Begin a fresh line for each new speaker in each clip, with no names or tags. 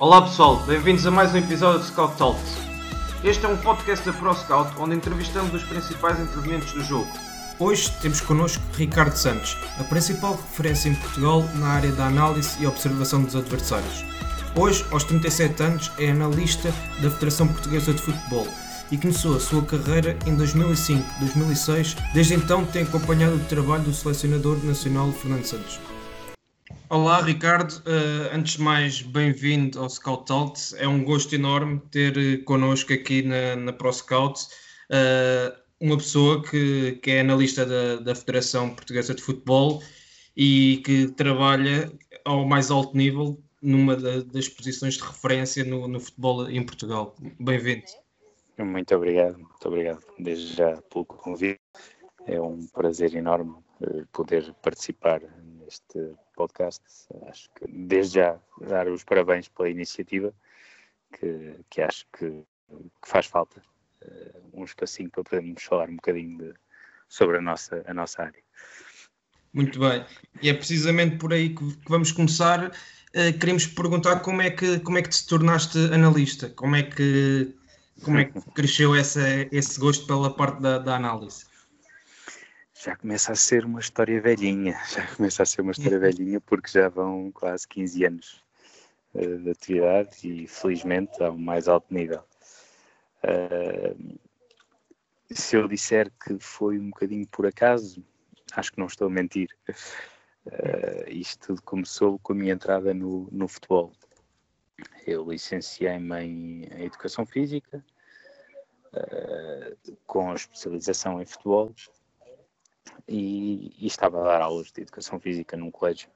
Olá pessoal, bem-vindos a mais um episódio de Scout Talks. Este é um podcast da Pro Scout onde entrevistamos os principais intervenientes do jogo.
Hoje temos connosco Ricardo Santos, a principal referência em Portugal na área da análise e observação dos adversários. Hoje, aos 37 anos, é analista da Federação Portuguesa de Futebol e começou a sua carreira em 2005-2006. Desde então tem acompanhado o trabalho do selecionador nacional Fernando Santos. Olá Ricardo, uh, antes de mais bem-vindo ao Scout Talks, é um gosto enorme ter eh, connosco aqui na, na Pro Scout uh, uma pessoa que, que é analista da, da Federação Portuguesa de Futebol e que trabalha ao mais alto nível numa da, das posições de referência no, no futebol em Portugal. Bem-vindo.
Muito obrigado, muito obrigado desde já pelo convite. É um prazer enorme poder participar neste podcast. Acho que desde já dar os parabéns pela iniciativa, que, que acho que, que faz falta uh, um espacinho para podermos falar um bocadinho de, sobre a nossa, a nossa área.
Muito bem, e é precisamente por aí que, que vamos começar. Uh, queremos perguntar como é, que, como é que te tornaste analista, como é que, como é que cresceu essa, esse gosto pela parte da, da análise?
Já começa a ser uma história velhinha, já começa a ser uma história velhinha porque já vão quase 15 anos uh, de atividade e felizmente ao mais alto nível. Uh, se eu disser que foi um bocadinho por acaso, acho que não estou a mentir. Uh, isto tudo começou com a minha entrada no, no futebol. Eu licenciei-me em, em, Educação Física, uh, com especialização em futebol, e, e, estava a dar aulas de educação física num colégio.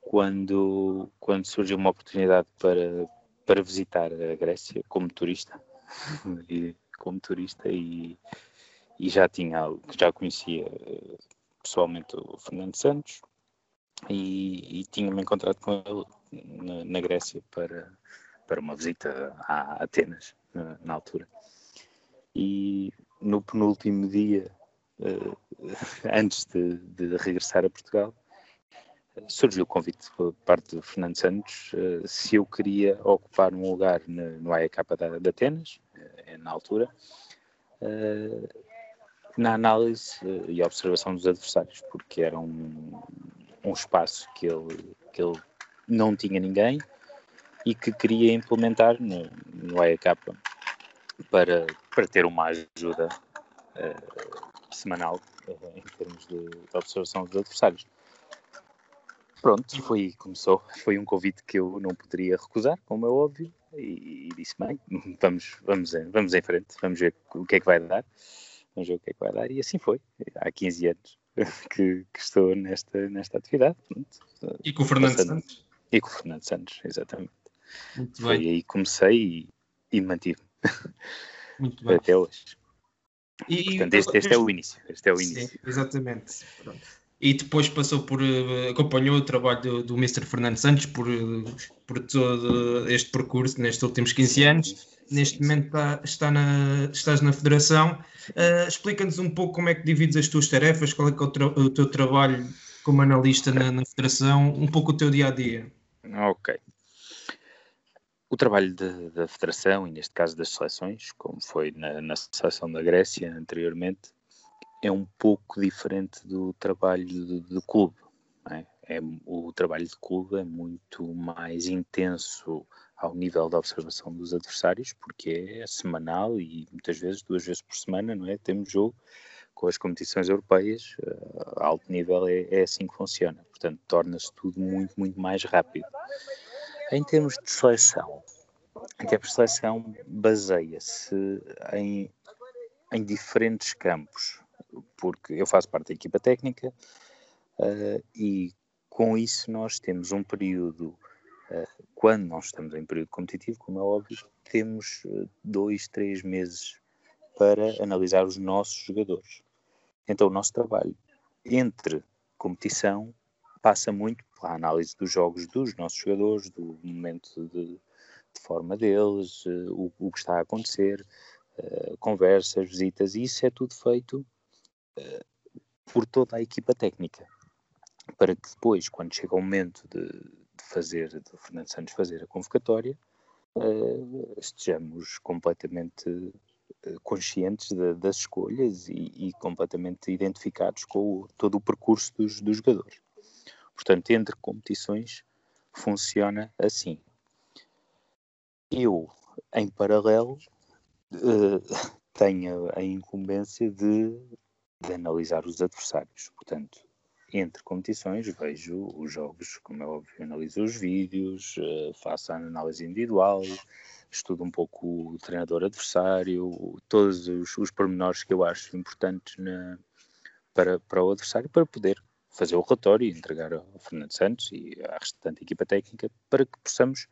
Quando, quando surgiu uma oportunidade para, para visitar a Grécia como turista e, como turista e, e já tinha já conhecia eh, pessoalmente o Fernando Santos e, e tinha-me encontrado com ele na, na, Grécia para, para uma visita a Atenas na, na altura. E no penúltimo dia antes de, de, regressar a Portugal, surgiu o convite por parte do Fernando Santos uh, se eu queria ocupar um lugar no, no AEK de, de Atenas, na altura, na análise e observação dos adversários, porque era um, um espaço que ele, que ele não tinha ninguém e que queria implementar no, no AEK para, para ter uma ajuda uh, semanal em termos de, de, observação dos adversários. Pronto, foi começou. Foi um convite que eu não poderia recusar, como é óbvio, e, e disse bem, vamos, vamos, vamos em frente, vamos ver o que é que vai dar, vamos ver o que é que vai dar, e assim foi. Há 15 anos que, que estou nesta, nesta atividade. Pronto.
E com o Fernando Passando, Santos?
E com o Fernando Santos, exatamente. Muito foi bem. aí que comecei e, e mantive-me. Muito bem. Até hoje. E, Portanto, este, este, é o início. Este é o início. Sim,
exatamente. E depois passou por. Eh, acompanhou o trabalho do, do Mr. Fernando Santos por, eh, por todo este percurso nestes últimos 15 anos. Neste momento está, está na, estás na Federação. Uh, Explica-nos um pouco como é que divides as tuas tarefas, qual é, é o, tra o, teu trabalho como analista na, na Federação, um pouco o teu dia a dia.
Ok. O trabalho de, da Federação, e neste caso das seleções, como foi na, na seleção da Grécia anteriormente, é um pouco diferente do trabalho do, clube. É? É, o trabalho de clube é muito mais intenso ao nível da observação dos adversários, porque é semanal e muitas vezes, duas vezes por semana, não é? Temos jogo com as competições europeias, a alto nível é, é assim que funciona. Portanto, torna-se tudo muito, muito mais rápido. Em termos de seleção, em termos de seleção baseia-se em, em diferentes campos, porque eu faço parte da equipa técnica uh, e com isso nós temos um período, uh, quando nós estamos em período competitivo, como é óbvio, temos uh, dois, três meses para analisar os nossos jogadores. Então o nosso trabalho entre competição passa muito pela análise dos jogos dos nossos jogadores, do momento de, de forma deles, uh, o, o, que está a acontecer, uh, conversas, visitas, e isso é tudo feito uh, por toda a equipa técnica, para que depois, quando chega o momento de, de fazer, do Fernando Santos fazer a convocatória, estejamos completamente conscientes de, das escolhas e, e, completamente identificados com o, todo o percurso dos, dos jogadores. Portanto, entre competições funciona assim. Eu, em paralelo, uh, tenho a incumbência de, de analisar os adversários. Portanto, entre competições, vejo os jogos, como é óbvio, analiso os vídeos, uh, faço a análise individual, estudo um pouco o treinador adversário, todos os, os pormenores que eu acho importantes na, para, para o adversário, para poder fazer o relatório e entregar ao Fernando Santos e à restante equipa técnica para que possamos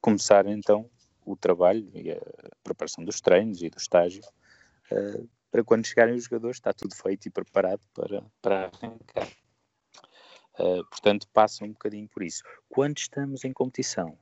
começar então o trabalho e a preparação dos treinos e do estágio uh, para quando chegarem os jogadores está tudo feito e preparado para, para arrancar. Uh, portanto, passa um bocadinho por isso. Quando estamos em competição,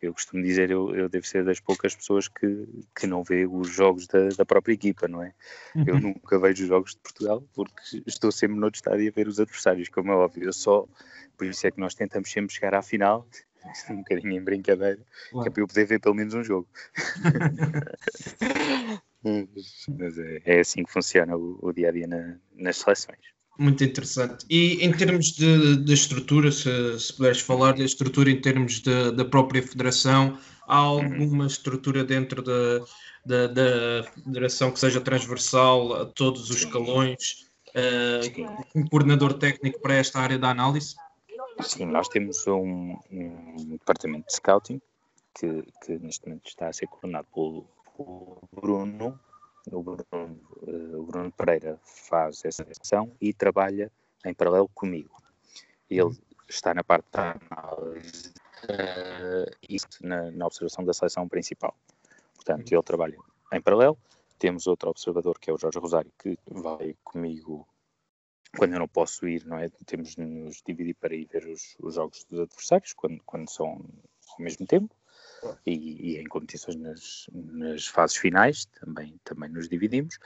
eu costumo dizer, eu, eu devo ser das poucas pessoas que, que não vê os jogos da, da própria equipa, não é? Uhum. Eu nunca vejo os jogos de Portugal porque estou sempre no estádio a ver os adversários, como é óbvio. Eu só, por isso é que nós tentamos sempre chegar à final, um bocadinho em brincadeira, que é para eu poder ver pelo menos um jogo. mas é, é, assim que funciona o, o dia a dia na, nas seleções.
Muito interessante. E em termos de, de estrutura, se, se puderes falar da estrutura em termos de, da própria federação, há alguma estrutura dentro da, da, da federação que seja transversal a todos os escalões? Uh, um coordenador técnico para esta área da análise?
Sim, nós temos um, um departamento de scouting que, que, neste momento está a ser coordenado pelo, pelo Bruno o Bruno, eh, o Bruno Pereira faz essa sessão e trabalha em paralelo comigo. Ele está na parte da análise uh, e na, na, observação da seleção principal. Portanto, ele trabalha em paralelo. Temos outro observador que é o Jorge Rosário, que vai comigo quando eu não posso ir, não é? Temos de nos dividir para ir ver os, os jogos dos adversários, quando, quando são ao mesmo tempo e, e em competições nas, nas, fases finais também, também nos dividimos.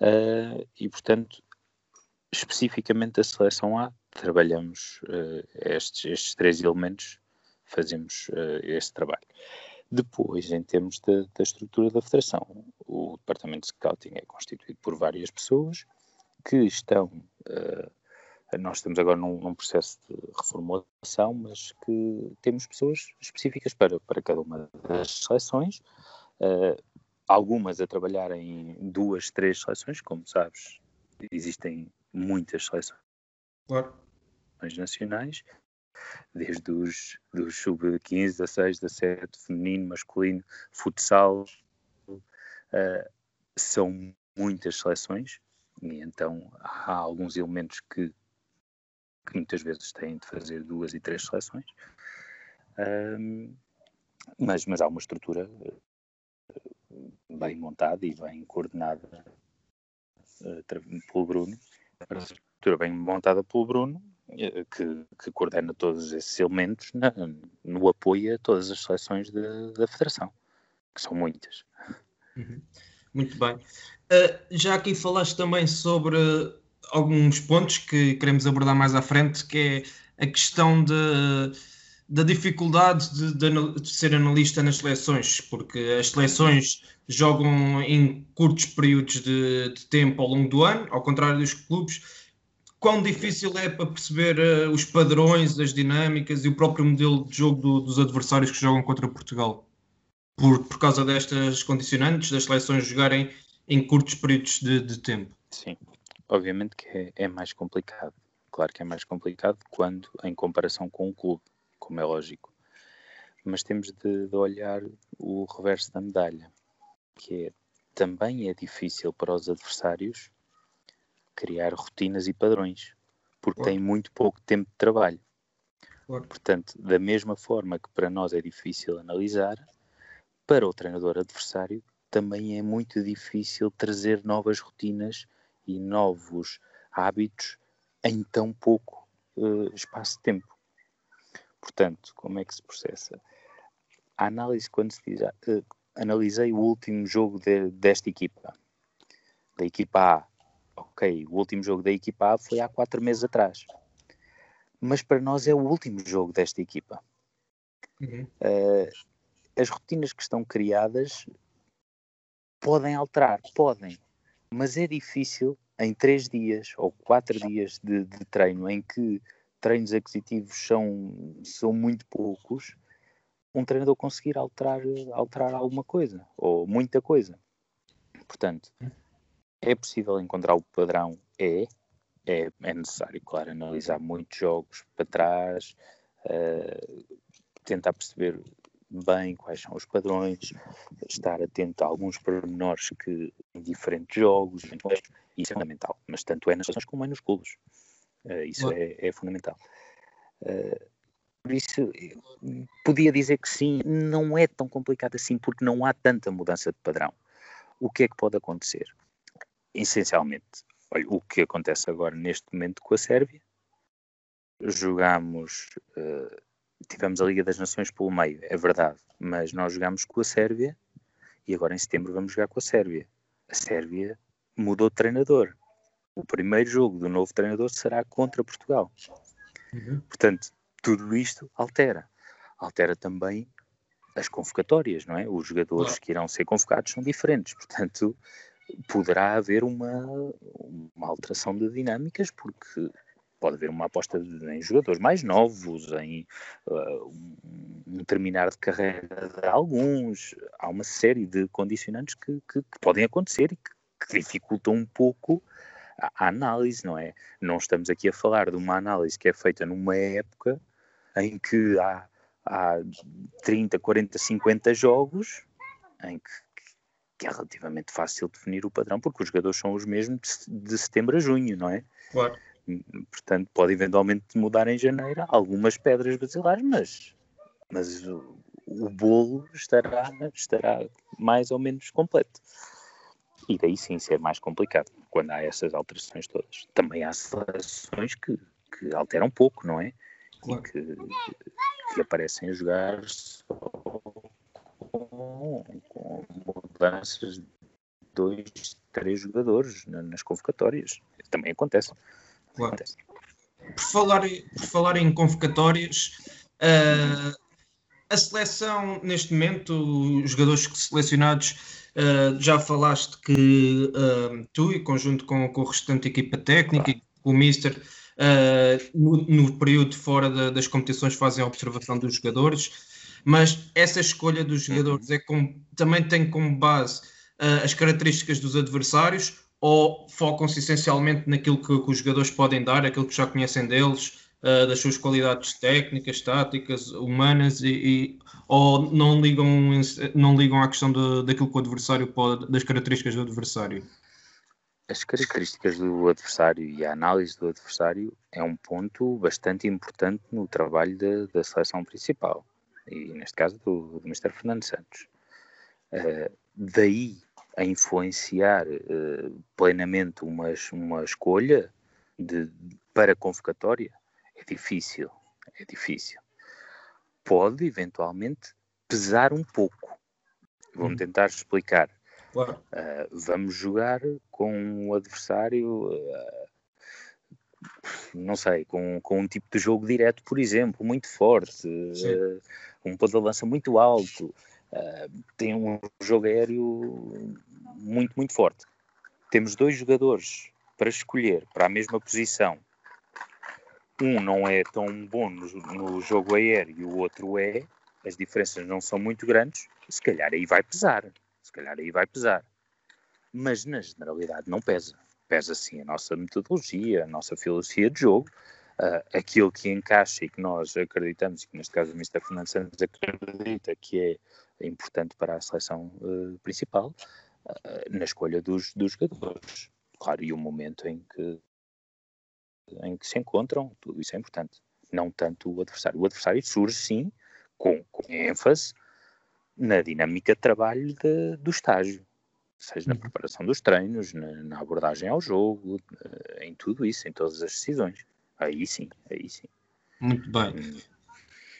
Uh, e, portanto, especificamente a seleção A, trabalhamos uh, estes, estes, três elementos, fazemos uh, este trabalho. Depois, em termos da, da, estrutura da federação, o departamento de scouting é constituído por várias pessoas que estão uh, nós estamos agora num, num, processo de reformulação, mas que temos pessoas específicas para, para cada uma das seleções, uh, algumas a trabalhar em duas, três seleções, como sabes, existem muitas seleções claro. nacionais, desde os dos sub-15, 16, 17, feminino, masculino, futsal, uh, são muitas seleções, e então há alguns elementos que que muitas vezes têm de fazer duas e três seleções. Um, mas, mas há uma estrutura eh, bem montada e bem coordenada uh, pelo Bruno, uma estrutura bem montada pelo Bruno, uh, que, que, coordena todos esses elementos na, no apoio a todas as seleções da Federação, que são muitas.
Uhum. Muito bem. Uh, já aqui falaste também sobre alguns pontos que queremos abordar mais à frente, que é a questão de, da dificuldade de, de, de, ser analista nas seleções, porque as seleções jogam em curtos períodos de, de, tempo ao longo do ano, ao contrário dos clubes. Quão difícil é para perceber uh, os padrões, as dinâmicas e o próprio modelo de jogo do, dos adversários que jogam contra Portugal? Por, por causa destas condicionantes, das seleções jogarem em curtos períodos de tempo.
Sim, Obviamente que é, é, mais complicado. Claro que é mais complicado quando em comparação com um clube, como é lógico. Mas temos de, de olhar o reverso da medalha, que é também é difícil para os adversários criar rotinas e padrões, porque têm muito pouco tempo de trabalho. Portanto, da mesma forma que para nós é difícil analisar, para o treinador adversário também é muito difícil trazer novas rotinas e novos hábitos em tão pouco uh, espaço de tempo. Portanto, como é que se processa? A análise, quando se diz, uh, analisei o último jogo de, desta equipa, da equipa A. Ok, o último jogo da equipa A foi há quatro meses atrás. Mas para nós é o último jogo desta equipa. Uhum. Uh, as rotinas que estão criadas podem alterar, podem, mas é difícil em três dias ou quatro dias de, de treino, em que treinos aquisitivos são, são muito poucos, um treinador conseguir alterar, alterar alguma coisa, ou muita coisa. Portanto, é possível encontrar o padrão? É. É, é necessário, claro, analisar muitos jogos para trás, uh, tentar perceber bem quais são os padrões, estar atento a alguns pormenores que em diferentes jogos, isso é fundamental, mas tanto é nas relações como é nos clubes. Uh, isso é, é, fundamental. Uh, por isso, podia dizer que sim, não é tão complicado assim, porque não há tanta mudança de padrão. O que é que pode acontecer? Essencialmente, olha, o que acontece agora neste momento com a Sérvia, jogamos uh, tivemos a Liga das Nações pelo meio, é verdade, mas nós jogamos com a Sérvia e agora em setembro vamos jogar com a Sérvia. A Sérvia mudou de treinador. O primeiro jogo do novo treinador será contra Portugal. Uhum. Portanto, tudo isto altera. Altera também as convocatórias, não é? Os jogadores que irão ser convocados são diferentes, portanto, poderá haver uma, uma alteração de dinâmicas, porque pode haver uma aposta em jogadores mais novos, em uh, um terminar de carreira de alguns. Há uma série de condicionantes que, que, que podem acontecer e que, que, dificultam um pouco a, a, análise, não é? Não estamos aqui a falar de uma análise que é feita numa época em que há, há 30, 40, 50 jogos em que, que é relativamente fácil definir o padrão, porque os jogadores são os mesmos de, de setembro a junho, não é?
Claro.
Portanto, pode eventualmente mudar em janeiro algumas pedras basilares, mas, mas o, o bolo estará, estará mais ou menos completo. E daí sim ser mais complicado, quando há essas alterações todas. Também há seleções que, que alteram pouco, não é? Claro. E que, que aparecem a jogar só com, com mudanças de dois, três jogadores nas convocatórias. Também acontece.
Claro. Por falar, por falar em convocatórias, uh, a seleção, neste momento, os jogadores selecionados, uh, já falaste que uh, tu, em conjunto com, com o restante equipa técnica e com o Mister, no, no, período fora da, das competições, fazem a observação dos jogadores, mas essa escolha dos jogadores é também tem como base as características dos adversários ou focam-se essencialmente naquilo que, que, os jogadores podem dar, aquilo que já conhecem deles, uh, das suas qualidades técnicas, táticas, humanas, e, e, ou não ligam, não ligam à questão de, daquilo que o adversário pode, das características do adversário?
As características do adversário e a análise do adversário é um ponto bastante importante no trabalho de, da seleção principal, e neste caso do, do Mr. Fernando Santos. Uh, daí a influenciar uh, plenamente uma, uma escolha de, para convocatória é difícil, é difícil. Pode eventualmente pesar um pouco. Vamos hum. tentar explicar.
Claro.
Uh, vamos jogar com um adversário, uh, não sei, com, com um tipo de jogo direto, por exemplo, muito forte, uh, um ponto de lança muito alto. Uh, tem um jogo aéreo muito, muito forte. Temos dois jogadores para escolher para a mesma posição. Um não é tão bom no, no jogo aéreo e o outro é. As diferenças não são muito grandes. Se calhar aí vai pesar. Se calhar aí vai pesar. Mas na generalidade não pesa. Pesa sim a nossa metodologia, a nossa filosofia de jogo, uh, aquilo que encaixa e que nós acreditamos, e que neste caso o Mr. Fernando Santos acredita que é importante para a seleção uh, principal, uh, na escolha dos, dos jogadores. Claro, e o momento em que, em que se encontram, tudo isso é importante. Não tanto o adversário. O adversário surge, sim, com, com ênfase na dinâmica de trabalho de, do estágio, seja na uhum. preparação dos treinos, na, na abordagem ao jogo, em tudo isso, em todas as decisões. Aí sim, aí sim.
Muito bem. Hum.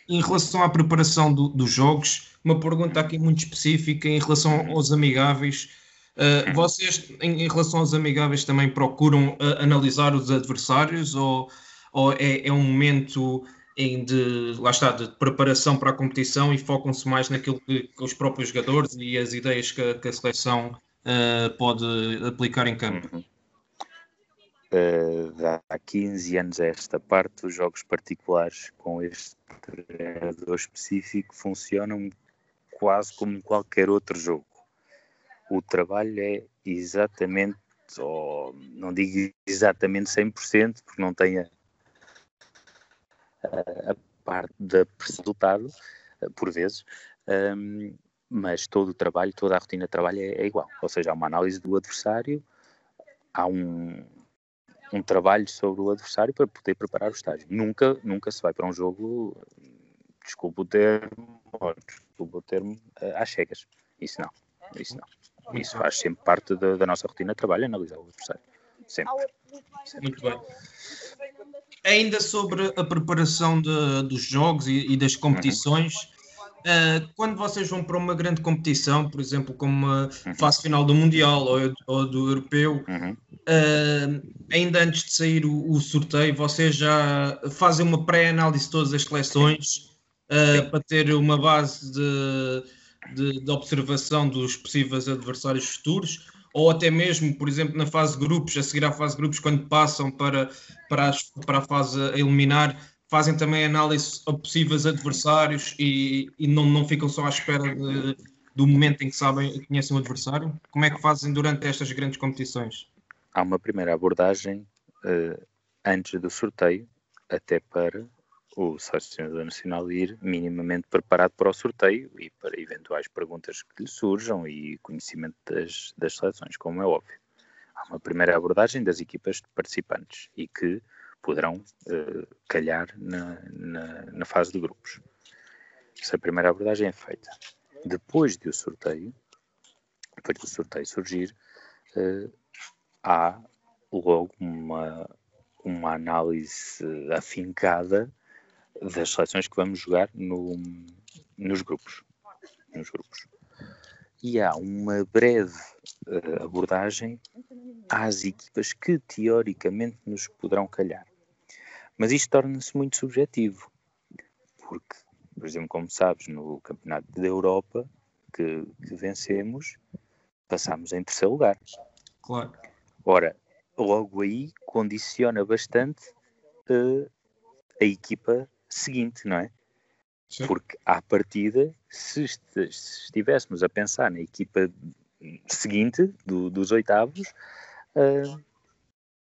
Em relação à preparação do, dos jogos, uma pergunta aqui muito específica em relação uhum. aos amigáveis. Uh, vocês, em, em, relação aos amigáveis, também procuram uh, analisar os adversários ou, ou é, é, um momento em de, lá está, de preparação para a competição e focam-se mais naquilo que, que, os próprios jogadores e as ideias que, que a seleção uh, pode aplicar em campo. Uhum.
Uh, há 15 anos a esta parte, os jogos particulares com este treinador específico funcionam quase como qualquer outro jogo. O trabalho é exatamente, ou não digo exatamente 100%, porque não tem a, a parte da resultado, eh, por vezes, um, mas todo o trabalho, toda a rotina de trabalho é, é, igual. Ou seja, há uma análise do adversário, há um, um trabalho sobre o adversário para poder preparar o estágio. Nunca, nunca se vai para um jogo, desculpa o termo, desculpa o termo, eh, às cegas. Isso não, isso não. Isso faz sempre parte da, da nossa rotina de trabalho, analisar o adversário. Sempre.
Muito bem. Ainda sobre a preparação de, dos jogos e, e das competições. Uh, quando vocês vão para uma grande competição, por exemplo, como a uhum. fase final do Mundial ou, ou do Europeu, uhum. uh, ainda antes de sair o, o, sorteio, vocês já fazem uma pré-análise de todas as seleções uh, para ter uma base de, de, de observação dos possíveis adversários futuros? ou até mesmo, por exemplo, na fase de grupos, a seguir à fase de grupos, quando passam para, para, as, para a fase a eliminar, fazem também análise a possíveis adversários e, e não, não ficam só à espera de, do momento em que sabem, conhecem o adversário? Como é que fazem durante estas grandes competições?
Há uma primeira abordagem uh, antes do sorteio, até para o selecionador nacional ir minimamente preparado para o sorteio e para eventuais perguntas que lhe surjam e conhecimento das, das seleções, como é óbvio. Há uma primeira abordagem das equipas participantes e que poderão uh, calhar na, na, na, fase de grupos. Essa primeira abordagem é feita. Depois do sorteio, depois do sorteio surgir, uh, há logo uma, uma análise afincada das seleções que vamos jogar no, nos grupos. Nos grupos. E há uma breve uh, abordagem às equipas que teoricamente nos poderão calhar. Mas isto torna-se muito subjetivo, porque, por exemplo, como sabes, no Campeonato da Europa que, que vencemos, passámos em terceiro lugar.
Claro.
Ora, logo aí condiciona bastante uh, a equipa seguinte, não é? Sim. Porque à partida, se, se, estivéssemos a pensar na equipa seguinte do, dos oitavos, uh,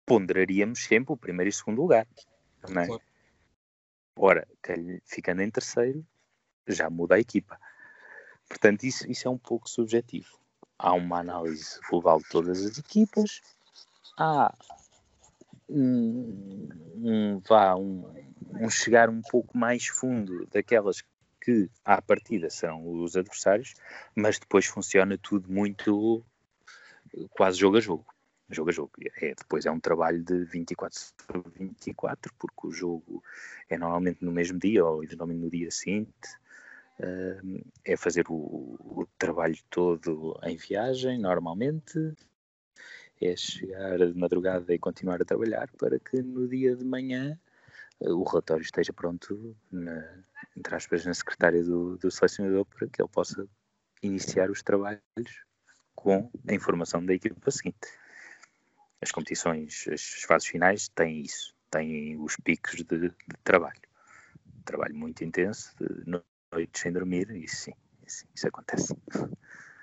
ponderaríamos sempre o primeiro e segundo lugar, não é? Claro. Ora, ficando em terceiro, já muda a equipa. Portanto, isso, isso é um pouco subjetivo. Há uma análise global de todas as equipas, há um, um, vá, um, um chegar um pouco mais fundo daquelas que à partida são os adversários, mas depois funciona tudo muito quase jogo a jogo. Jogo a jogo. É, depois é um trabalho de 24 sobre 24, porque o jogo é normalmente no mesmo dia ou eventualmente no dia seguinte. Uh, é fazer o, o, trabalho todo em viagem, normalmente. É chegar de madrugada e continuar a trabalhar para que no dia de manhã o relatório esteja pronto, na, entre aspas, na secretária do, do selecionador para que ele possa iniciar os trabalhos com a informação da equipa seguinte. As competições, as fases finais têm isso, têm os picos de, de trabalho. Trabalho muito intenso, de noites sem dormir, e sim, isso, isso acontece.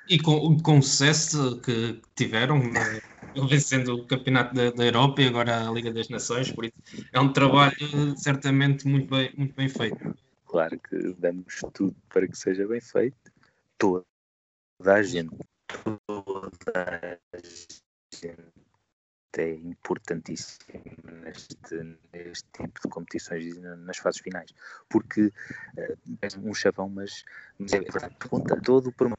E com, com o sucesso que tiveram, né? vencendo o Campeonato da, da, Europa e agora a Liga das Nações, por isso é um trabalho certamente muito bem, muito bem feito.
Claro que damos tudo para que seja bem feito. Toda a gente, toda a gente é importantíssimo neste, neste tipo de competições nas fases finais, porque uh, é um chavão, mas, mas é verdade, pergunta todo por uma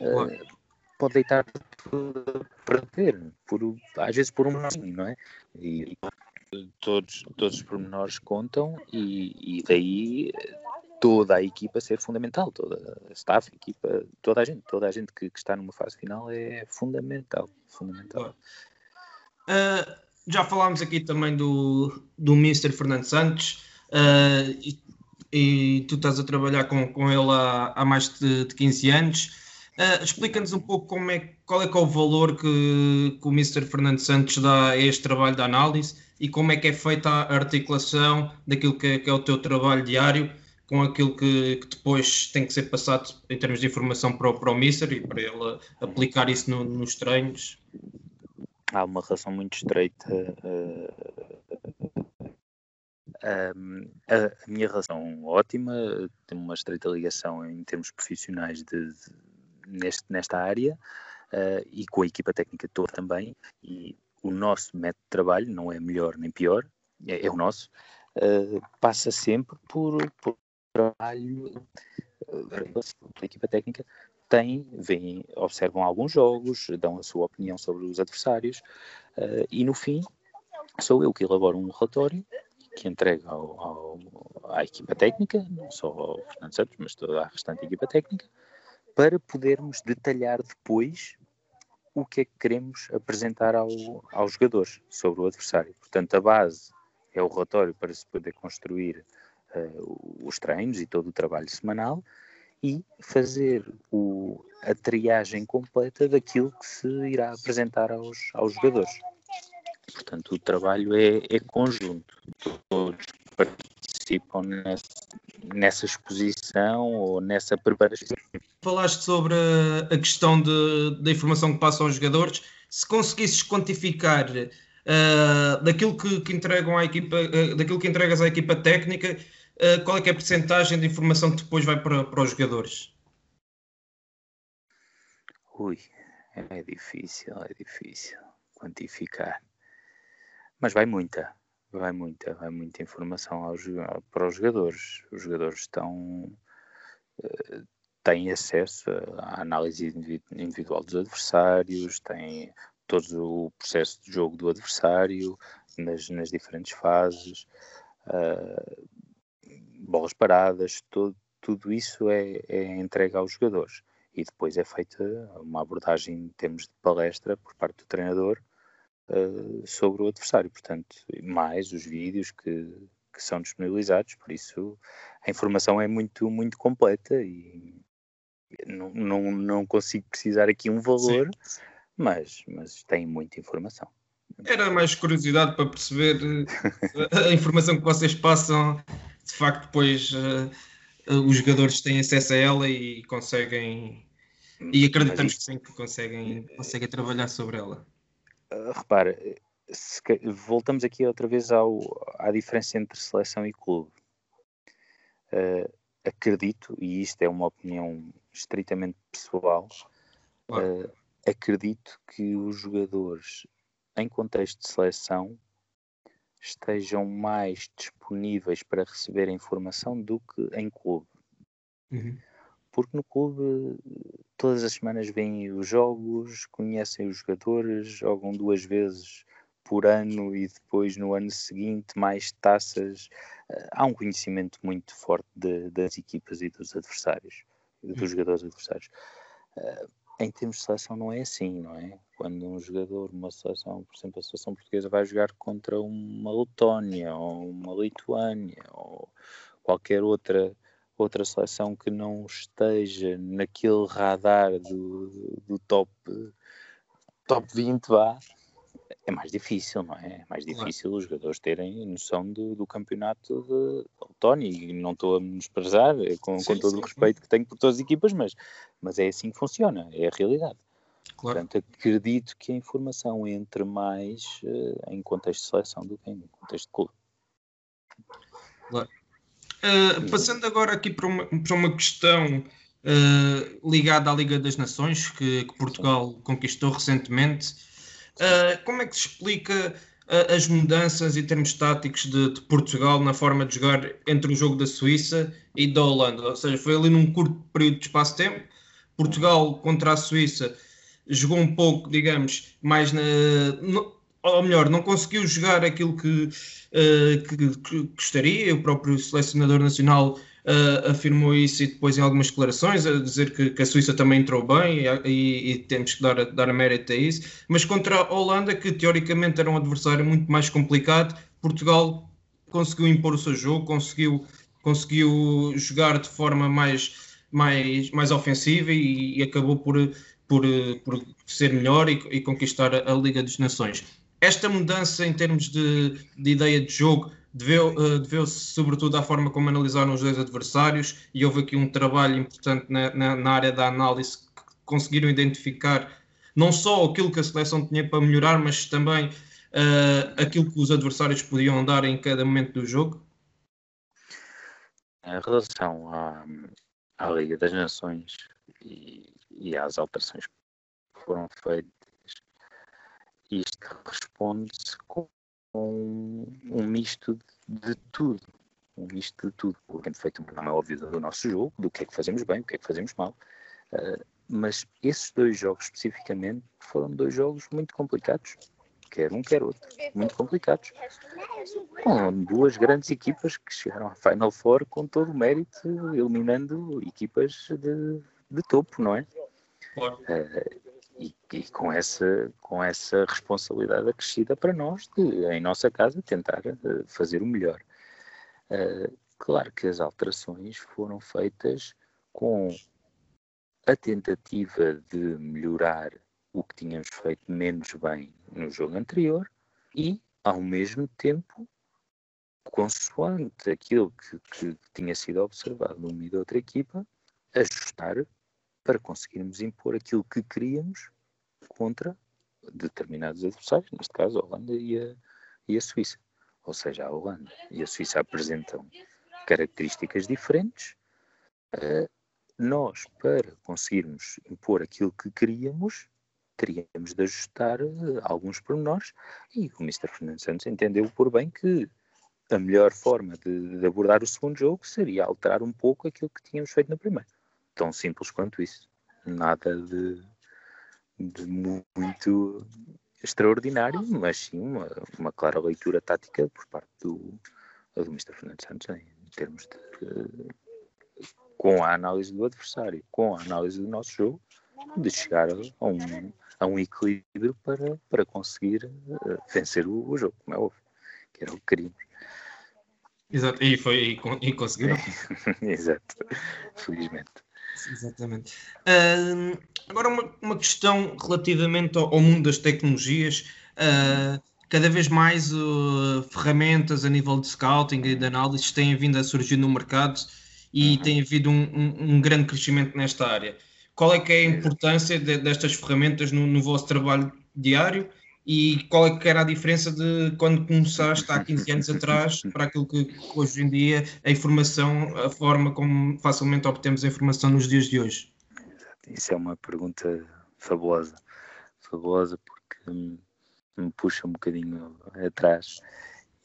uh, pode deitar tudo para ter, por, às vezes por um não é? E todos, todos os pormenores contam e, e daí toda a equipa ser fundamental, toda a staff, a equipa, toda a gente, toda a gente que, que está numa fase final é fundamental, fundamental.
Uh, já falámos aqui também do, do Mr. Fernando Santos uh, e, e, tu estás a trabalhar com, com ele há, há mais de, de 15 anos. Uh, Explica-nos um pouco como é, qual é, que é o valor que, que o Mr. Fernando Santos dá a este trabalho de análise e como é que é feita a articulação daquilo que, que é o teu trabalho diário com aquilo que, que, depois tem que ser passado em termos de informação para o, para o Mister e para ele aplicar isso no, nos treinos?
Há uma relação muito estreita. Uh, uh, a, a, minha relação ótima, tem uma estreita ligação em termos profissionais de, de neste, nesta área uh, e com a equipa técnica toda também. E o nosso método de trabalho não é melhor nem pior, é, é o nosso. passa sempre por, por trabalho da equipa técnica tem, vem, observam alguns jogos, dão a sua opinião sobre os adversários uh, e no fim sou eu que elaboro um relatório que entrego ao, ao, à equipa técnica, não só ao Fernando Santos, mas toda a restante equipa técnica, para podermos detalhar depois o que é que queremos apresentar ao, aos jogadores sobre o adversário. Portanto, a base é o relatório para se poder construir uh, os treinos e todo o trabalho semanal e fazer o, a triagem completa daquilo que se irá apresentar aos, aos jogadores. Portanto, o trabalho é, é conjunto. Todos participam nessa, nessa exposição ou nessa preparação.
Falaste sobre a questão da informação que passa aos jogadores. Se conseguisses quantificar uh, daquilo que, que, entregam à equipa, uh, daquilo que entregas à equipa técnica, uh, qual é que é a percentagem de informação que depois vai para, para os jogadores?
Ui, é difícil, é difícil quantificar. Mas vai muita, vai muita, vai muita informação aos, para os jogadores. Os jogadores estão uh, têm acesso à análise individual dos adversários, têm todo o processo de jogo do adversário nas, nas diferentes fases. Uh, bolas paradas, todo, tudo isso é, é entregue aos jogadores. E depois é feita uma abordagem em termos de palestra por parte do treinador uh, sobre o adversário. Portanto, mais os vídeos que, que são disponibilizados. Por isso, a informação é muito, muito completa e não, não, não consigo precisar aqui um valor, mas, mas tem muita informação.
Era mais curiosidade para perceber eh, a informação que vocês passam de facto depois uh, os jogadores têm acesso a ela e conseguem e acreditamos que sim que conseguem, conseguem trabalhar sobre ela.
Uh, repara, se, voltamos aqui outra vez ao, à diferença entre seleção e clube. Uh, acredito, e isto é uma opinião estritamente pessoal, uh, acredito que os jogadores em contexto de seleção estejam mais disponíveis para receber a informação do que em clube. Uhum. Porque no clube todas as semanas vêm os jogos, conhecem os jogadores, jogam duas vezes por ano e depois no ano seguinte mais taças. Há um conhecimento muito forte de, das equipas e dos adversários, dos uhum. jogadores adversários. Em termos de seleção não é assim, não é? Quando um jogador, uma seleção, por exemplo, a seleção portuguesa vai jogar contra uma Letónia ou uma Lituânia ou qualquer outra outra seleção que não esteja naquele radar do, do top top 20 vá, é mais difícil, não é? É mais difícil os jogadores terem noção do, do campeonato de Letónia e não estou a menosprezar é com, sim, com todo sim, o respeito sim. que tenho por todas as equipas, mas, mas é assim que funciona, é a realidade. Claro. Portanto, acredito que a informação entre mais uh, em contexto de seleção do que em contexto de clube.
Claro. Uh, passando agora aqui para uma, para uma questão uh, ligada à Liga das Nações, que, que Portugal conquistou recentemente. Uh, como é que se explica uh, as mudanças em termos táticos de, de, Portugal na forma de jogar entre o jogo da Suíça e da Holanda? Ou seja, foi ali num curto período de espaço-tempo. Portugal contra a Suíça jogou um pouco, digamos, mais na. No, ou melhor, não conseguiu jogar aquilo que, uh, que, que, gostaria. O próprio selecionador nacional uh, afirmou isso e depois em algumas declarações a dizer que, que a Suíça também entrou bem e, e, e, temos que dar, dar a mérito a isso. Mas contra a Holanda, que teoricamente era um adversário muito mais complicado, Portugal conseguiu impor o seu jogo, conseguiu, conseguiu jogar de forma mais, mais, mais ofensiva e, e acabou por, por, por ser melhor e, e conquistar a, a Liga das Nações. Esta mudança em termos de, de ideia de jogo deveu-se deveu sobretudo à forma como analisaram os dois adversários e houve aqui um trabalho importante na, na, na, área da análise que conseguiram identificar não só aquilo que a seleção tinha para melhorar, mas também uh, aquilo que os adversários podiam dar em cada momento do jogo?
Em relação à, à Liga das Nações e, e às alterações que foram feitas, isto responde-se com um, um misto de, de, tudo. Um misto de tudo. Tendo feito um programa óbvio do nosso jogo, do que é que fazemos bem, o que é que fazemos mal. Uh, mas esses dois jogos especificamente foram dois jogos muito complicados. Quer um, quer outro. Muito complicados. Com duas grandes equipas que chegaram à Final Four com todo o mérito, eliminando equipas de, de topo, não é? Uh, e, e, com, essa, com essa responsabilidade acrescida para nós de, em nossa casa, tentar uh, fazer o melhor. Uh, claro que as alterações foram feitas com a tentativa de melhorar o que tínhamos feito menos bem no jogo anterior e, ao mesmo tempo, consoante aquilo que, que tinha sido observado numa e de outra equipa, ajustar para conseguirmos impor aquilo que queríamos contra determinados adversários, neste caso a Holanda e a, e a Suíça. Ou seja, a Holanda e a Suíça apresentam características diferentes. Uh, nós, para conseguirmos impor aquilo que queríamos, teríamos de ajustar uh, alguns pormenores e o Mr. Fernando Santos entendeu por bem que a melhor forma de, de abordar o segundo jogo seria alterar um pouco aquilo que tínhamos feito no primeiro tão simples quanto isso. Nada de, de muito extraordinário, mas sim uma, uma, clara leitura tática por parte do, do Mr. Fernando Santos em termos de, com a análise do adversário, com a análise do nosso jogo, de chegar a um, a um equilíbrio para, para conseguir uh, vencer o, o, jogo, como é óbvio, que era o que queríamos.
Exato, e, foi, e, e conseguiram.
Exato, felizmente.
Exatamente. Uh, agora, uma, uma questão relativamente ao, ao mundo das tecnologias. Uh, cada vez mais uh, ferramentas a nível de scouting e de análise têm vindo a surgir no mercado e uhum. tem havido um, um, um, grande crescimento nesta área. Qual é que é a importância de, destas ferramentas no, no vosso trabalho diário e qual é que era a diferença de quando começaste há 15 anos atrás para aquilo que hoje em dia a informação, a forma como facilmente obtemos a informação nos dias de hoje?
Isso é uma pergunta fabulosa, fabulosa porque me puxa um bocadinho atrás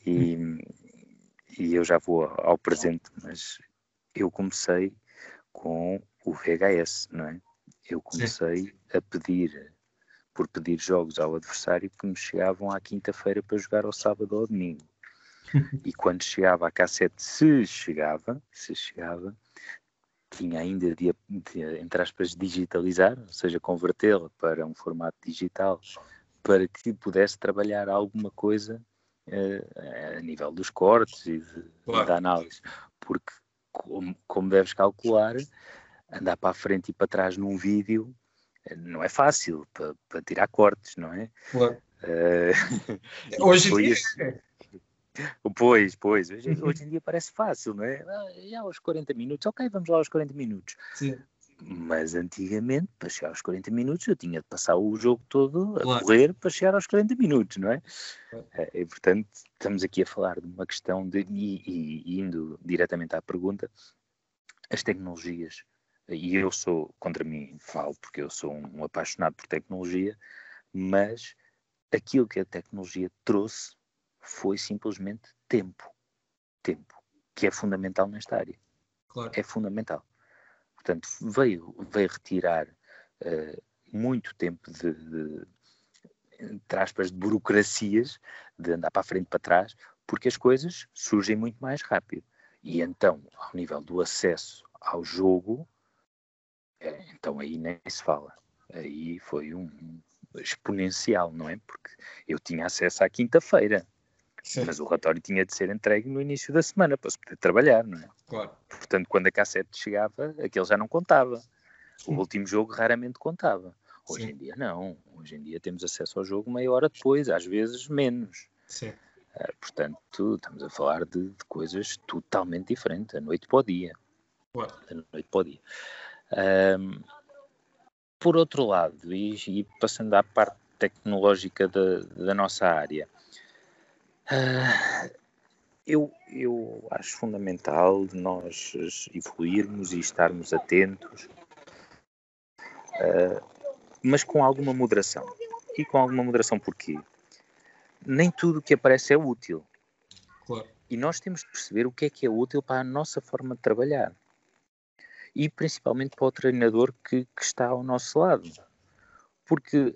e, e eu já vou ao presente, mas eu comecei com o VHS, não é? Eu comecei Sim. a pedir por pedir jogos ao adversário que me chegavam à quinta-feira para jogar ao sábado ou domingo. e quando chegava a cassete, se chegava, se chegava, tinha ainda de, de entre aspas, digitalizar, ou seja, convertê-la para um formato digital, para que pudesse trabalhar alguma coisa uh, a nível dos cortes e, de, claro. da análise. Porque, como, como deves calcular, andar para a frente e para trás num vídeo não é fácil para, para tirar cortes, não é?
Claro. Uh, hoje em dia.
Pois, pois, hoje, hoje, em dia parece fácil, não é? Já aos 40 minutos, ok, vamos lá aos 40 minutos.
Sim.
Mas antigamente, para chegar aos 40 minutos, eu tinha de passar o jogo todo a claro. correr para chegar aos 40 minutos, não é? Eh, e, portanto, estamos aqui a falar de uma questão de, e, e indo diretamente à pergunta, as tecnologias e eu sou, contra mim falo, porque eu sou um apaixonado por tecnologia, mas aquilo que a tecnologia trouxe foi simplesmente tempo. Tempo, que é fundamental nesta área.
Claro.
É fundamental. Portanto, veio, veio retirar uh, muito tempo de, de, entre aspas, de burocracias, de andar para a frente para trás, porque as coisas surgem muito mais rápido. E então, ao nível do acesso ao jogo, então aí nem se fala. Aí foi um exponencial, não é? Porque eu tinha acesso à quinta-feira, mas o relatório tinha de ser entregue no início da semana para se poder trabalhar, não é?
Claro.
Portanto, quando a cassete chegava, aquele já não contava. O
Sim.
último jogo raramente contava. Hoje
Sim.
em dia não. Hoje em dia temos acesso ao jogo meia hora depois, às vezes menos.
Sim.
Uh, portanto, estamos a falar de, de, coisas totalmente diferentes, da noite para o dia.
Claro.
Da noite para o dia. Um, por outro lado, e, e, passando à parte tecnológica da, da nossa área, uh, eu, eu acho fundamental nós evoluirmos e estarmos atentos, uh, mas com alguma moderação. E com alguma moderação porquê? Nem tudo o que aparece é útil.
Claro.
E nós temos de perceber o que é que é útil para a nossa forma de trabalhar. E principalmente para o treinador que, que está ao nosso lado. Porque,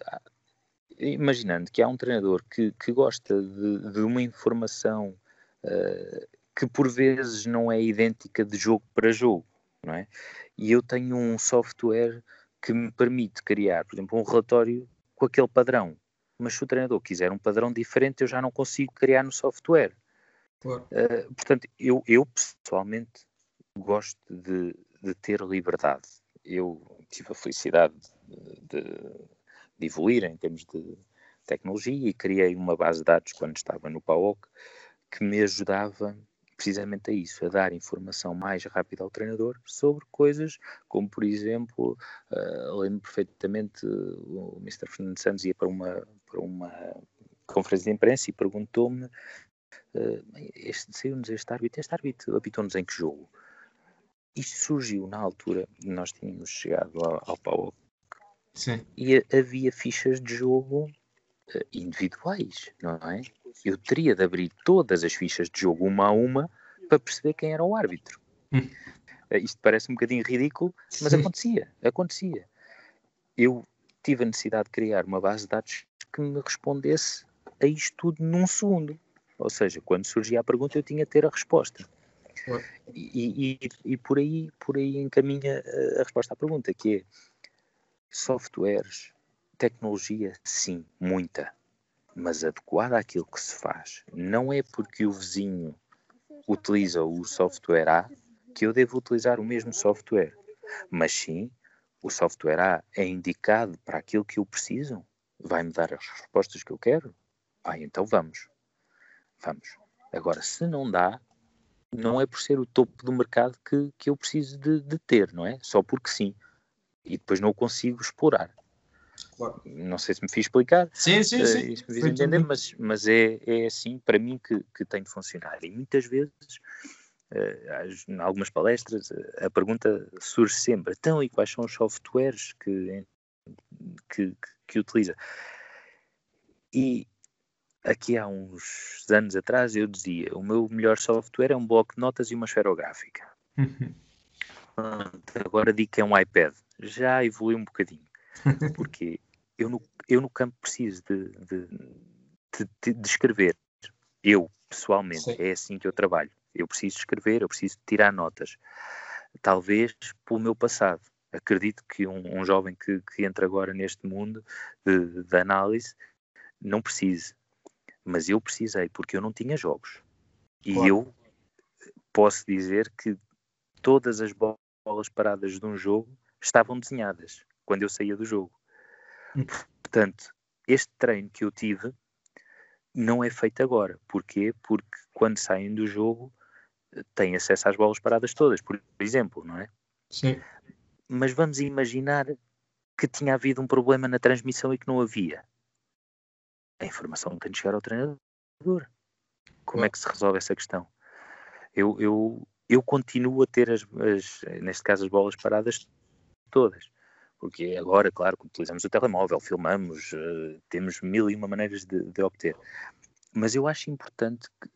imaginando que há um treinador que, que gosta de, de uma informação uh, que por vezes não é idêntica de jogo para jogo, não é? E eu tenho um software que me permite criar, por exemplo, um relatório com aquele padrão. Mas se o treinador quiser um padrão diferente, eu já não consigo criar no software.
Claro.
Uh, portanto, eu, eu pessoalmente gosto de, de, ter liberdade. Eu tive a felicidade de, de, evoluir em termos de tecnologia e criei uma base de dados quando estava no PAOC que me ajudava precisamente a isso, a dar informação mais rápida ao treinador sobre coisas como, por exemplo, uh, lembro perfeitamente o Mr. Fernando Santos ia para uma, para uma conferência de imprensa e perguntou-me uh, saiu-nos este árbitro, este árbitro apitou-nos em que jogo? Isto surgiu na altura, nós tínhamos chegado ao, ao
Sim.
e havia fichas de jogo uh, individuais, não é? eu teria de abrir todas as fichas de jogo uma a uma para perceber quem era o árbitro.
Hum.
Isto parece um bocadinho ridículo, mas
Sim.
acontecia, acontecia. Eu tive a necessidade de criar uma base de dados que me respondesse a isto tudo num segundo. Ou seja, quando surgia a pergunta eu tinha de ter a resposta. E, e, e, por, aí, por aí encaminha a resposta à pergunta, que é softwares, tecnologia, sim, muita mas adequada àquilo que se faz. Não é porque o vizinho utiliza o software A que eu devo utilizar o mesmo software, mas sim o software A é indicado para aquilo que eu preciso, vai-me dar as respostas que eu quero. Ah, então vamos, vamos. Agora, se não dá, não é por ser o topo do mercado que, que eu preciso de, de ter, não é? Só porque sim. E depois não o consigo explorar.
Claro.
Não sei se me fiz explicar.
Sim, sim, sim.
Uh, me fiz entender, mas, mas é, é assim para mim que, que tem de funcionar. E muitas vezes, uh, em algumas palestras, a pergunta surge sempre: então, e quais são os softwares que, que, que, que utiliza? E aqui há uns anos atrás eu dizia: o meu melhor software é um bloco de notas e uma esferográfica.
Uhum.
Agora digo que é um iPad. Já evoluiu um bocadinho porque eu no, eu no campo preciso de, de, de, de escrever. Eu, pessoalmente,
Sim.
é assim que eu trabalho. Eu preciso escrever, eu preciso tirar notas. Talvez pelo meu passado. Acredito que um, um jovem que, que, entra agora neste mundo de, de análise não precise. Mas eu precisei, porque eu não tinha jogos. E
Claro.
eu posso dizer que todas as bolas paradas de um jogo estavam desenhadas quando eu saía do jogo.
Hum.
Portanto, este treino que eu tive não é feito agora. Porquê? Porque quando saem do jogo têm acesso às bolas paradas todas, por exemplo, não é?
Sim.
Mas vamos imaginar que tinha havido um problema na transmissão e que não havia. A informação tem de chegar ao treinador. Como é que se resolve essa questão? Eu, eu, eu continuo a ter, as, as, neste caso, as bolas paradas todas. Porque agora, claro, que utilizamos o telemóvel, filmamos, uh, temos mil e uma maneiras de, de, obter. Mas eu acho importante que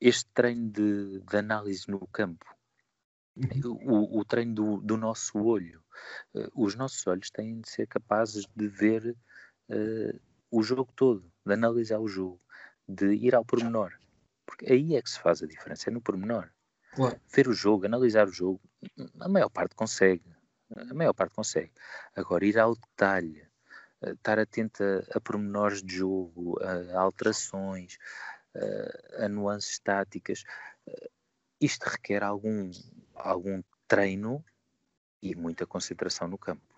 este treino de, de análise no campo, o, o treino do, do, nosso olho, uh, os nossos olhos têm de ser capazes de ver uh, o jogo todo, de analisar o jogo, de ir ao pormenor. Porque aí é que se faz a diferença, é no pormenor. Claro. Ver o jogo, analisar o jogo, a maior parte consegue. A maior parte consegue. Agora, ir ao detalhe, eh, estar atento a, a pormenores de jogo, a, a alterações, a, a nuances táticas, eh, isto requer algum, algum treino e muita concentração no campo.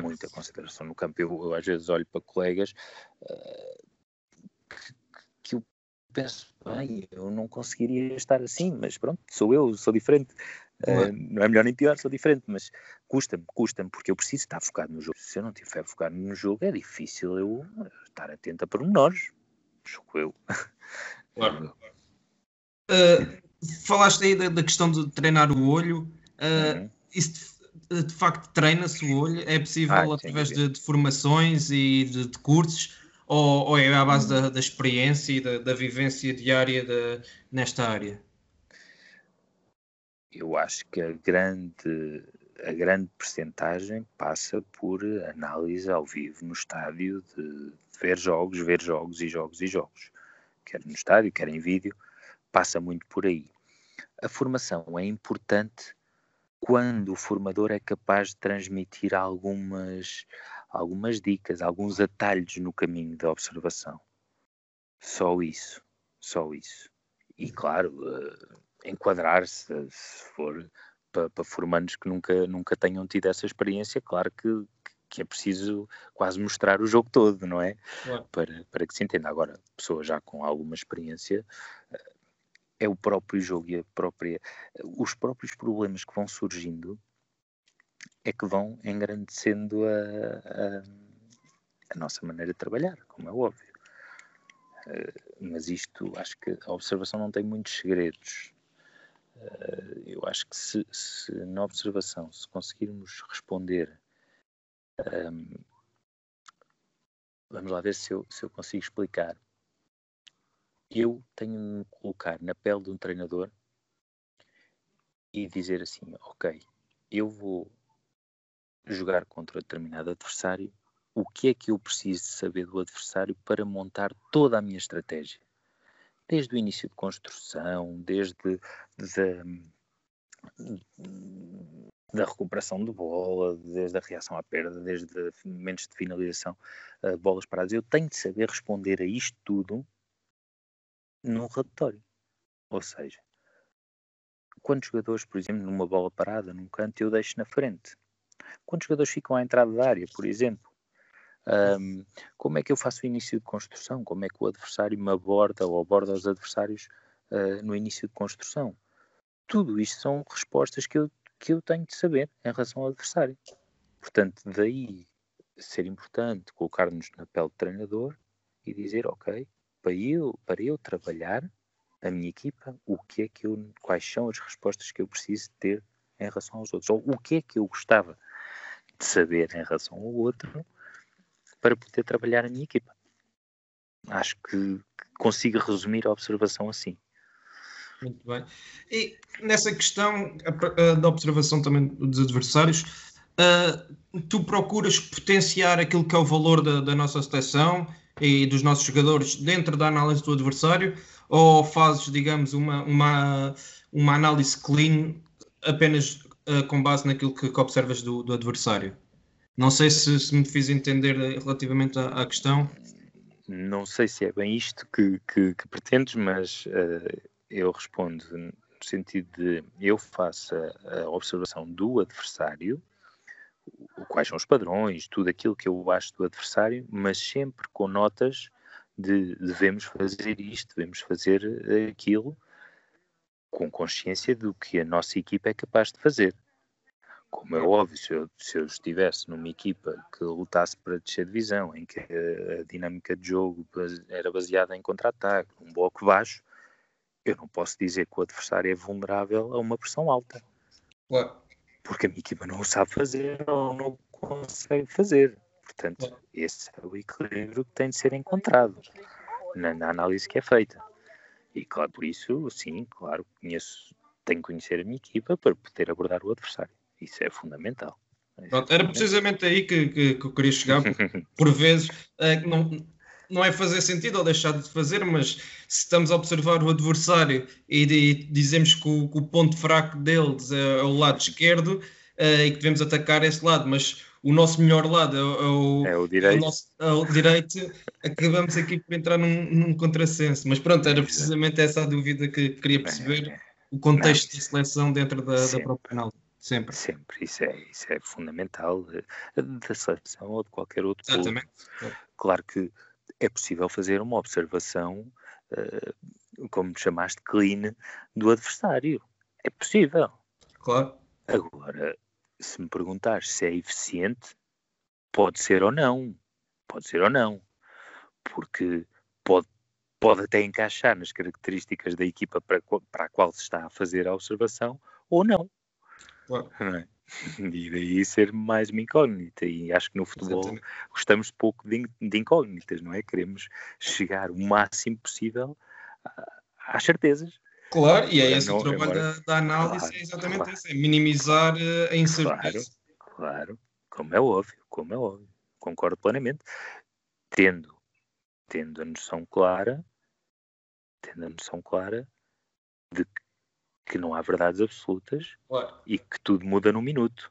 Muita concentração no campo. Eu, eu às vezes olho para colegas uh, que, que eu penso, bem, eu não conseguiria estar assim, mas pronto, sou eu, sou diferente. Uh, não é melhor nem pior, sou diferente, mas custa-me, custa-me, porque eu preciso estar focado no jogo. Se eu não estiver focado no jogo, é difícil eu estar atento a pormenores. Jogo eu.
Claro. Uh, falaste aí da, da, questão de treinar o olho. Uh, uhum. Isso de, facto treina-se o olho? É possível ah, através de, de, formações e de, de cursos? Ou, ou, é à base da, da experiência e da, da vivência diária de, nesta área?
Eu acho que a grande, a grande percentagem passa por análise ao vivo no estádio de ver jogos, ver jogos e jogos e jogos. Quer no estádio, quer em vídeo, passa muito por aí. A formação é importante quando o formador é capaz de transmitir algumas, algumas dicas, alguns atalhos no caminho da observação. Só isso, só isso. E claro, uh, enquadrar-se, se for para, para formandos que nunca, nunca tenham tido essa experiência, claro que, que é preciso quase mostrar o jogo todo, não é? Para, para que se entenda. Agora, pessoas já com alguma experiência, é o próprio jogo e a própria, os próprios problemas que vão surgindo é que vão engrandecendo a, a, a nossa maneira de trabalhar, como é óbvio. Uh, mas isto, acho que a observação não tem muitos segredos. Uh, eu acho que se, se, na observação, se conseguirmos responder, um, vamos lá ver se eu, se eu consigo explicar. Eu tenho de me colocar na pele de um treinador e dizer assim: ok, eu vou jogar contra determinado adversário, o que é que eu preciso saber do adversário para montar toda a minha estratégia? desde o início de construção, desde de, da recuperação de bola, desde a reação à perda, desde momentos de finalização, uh, bolas paradas. Eu tenho de saber responder a isto tudo num relatório. Ou seja, quantos jogadores, por exemplo, numa bola parada, num canto, eu deixo na frente? Quantos jogadores ficam à entrada da área, por exemplo? Um, como é que eu faço o início de construção? Como é que o adversário me aborda ou aborda os adversários uh, no início de construção? Tudo isto são respostas que eu, que eu tenho de saber em relação ao adversário. Portanto, daí ser importante colocar-nos na pele de treinador e dizer, ok, para eu, para eu trabalhar a minha equipa, o que é que eu, quais são as respostas que eu preciso ter em relação aos outros, ou o que é que eu gostava de saber em relação ao outro para poder trabalhar a minha equipa. Acho que consigo resumir a observação assim.
Muito bem. E nessa questão da observação também dos adversários, uh, tu procuras potenciar aquilo que é o valor da, da, nossa seleção e dos nossos jogadores dentro da análise do adversário ou fazes, digamos, uma, uma, uma análise clean apenas uh, com base naquilo que, que observas do, do adversário? Não sei se, se me fiz entender relativamente à, à, questão.
Não sei se é bem isto que, que, que pretendes, mas uh, eu respondo no sentido de eu faço a, a observação do adversário, quais são os padrões, tudo aquilo que eu acho do adversário, mas sempre com notas de devemos fazer isto, devemos fazer aquilo, com consciência do que a nossa equipa é capaz de fazer. Como é óbvio, se eu, se eu estivesse numa equipa que lutasse para descer divisão, em que a, a dinâmica de jogo era baseada em contra-ataque, um bloco baixo, eu não posso dizer que o adversário é vulnerável a uma pressão alta. Ué. Porque a minha equipa não o sabe fazer ou não consegue fazer. Portanto, esse é o equilíbrio que tem de ser encontrado na, na, análise que é feita. E claro, por isso, sim, claro, conheço, tenho que conhecer a minha equipa para poder abordar o adversário. Isso é fundamental.
Pronto, era precisamente aí que, que, que, eu queria chegar, por vezes, é, não, não é fazer sentido ou deixar de fazer, mas se estamos a observar o adversário e, e dizemos que o, que o, ponto fraco deles é, é o lado esquerdo uh, e que devemos atacar esse lado, mas o nosso melhor lado é, é o,
é o direito,
é o, nosso, é o direito acabamos aqui por entrar num, num contrassenso. Mas pronto, era precisamente essa a dúvida que queria perceber, o contexto não, de seleção dentro da, da própria análise. Sempre.
Sempre, isso é, isso é fundamental eh, da seleção ou de qualquer outro
Exatamente.
Claro que é possível fazer uma observação, uh, como chamaste, clean, do adversário. É possível.
Claro.
Agora, se me perguntares se é eficiente, pode ser ou não. Pode ser ou não. Porque pode, pode até encaixar nas características da equipa para, para a qual se está a fazer a observação ou não.
Claro.
Não é? E daí ser mais uma incógnita. E acho que no futebol Exatamente. gostamos pouco de, de, incógnitas, não é? Queremos chegar o máximo possível às certezas.
Claro, e é esse não, o trabalho da, da, análise, claro, é exatamente claro. esse, é minimizar eh, a incerteza.
Claro, claro, como é óbvio, como é óbvio, concordo plenamente. Tendo, tendo a noção clara, tendo a noção clara de que não há verdades absolutas e que tudo muda num minuto,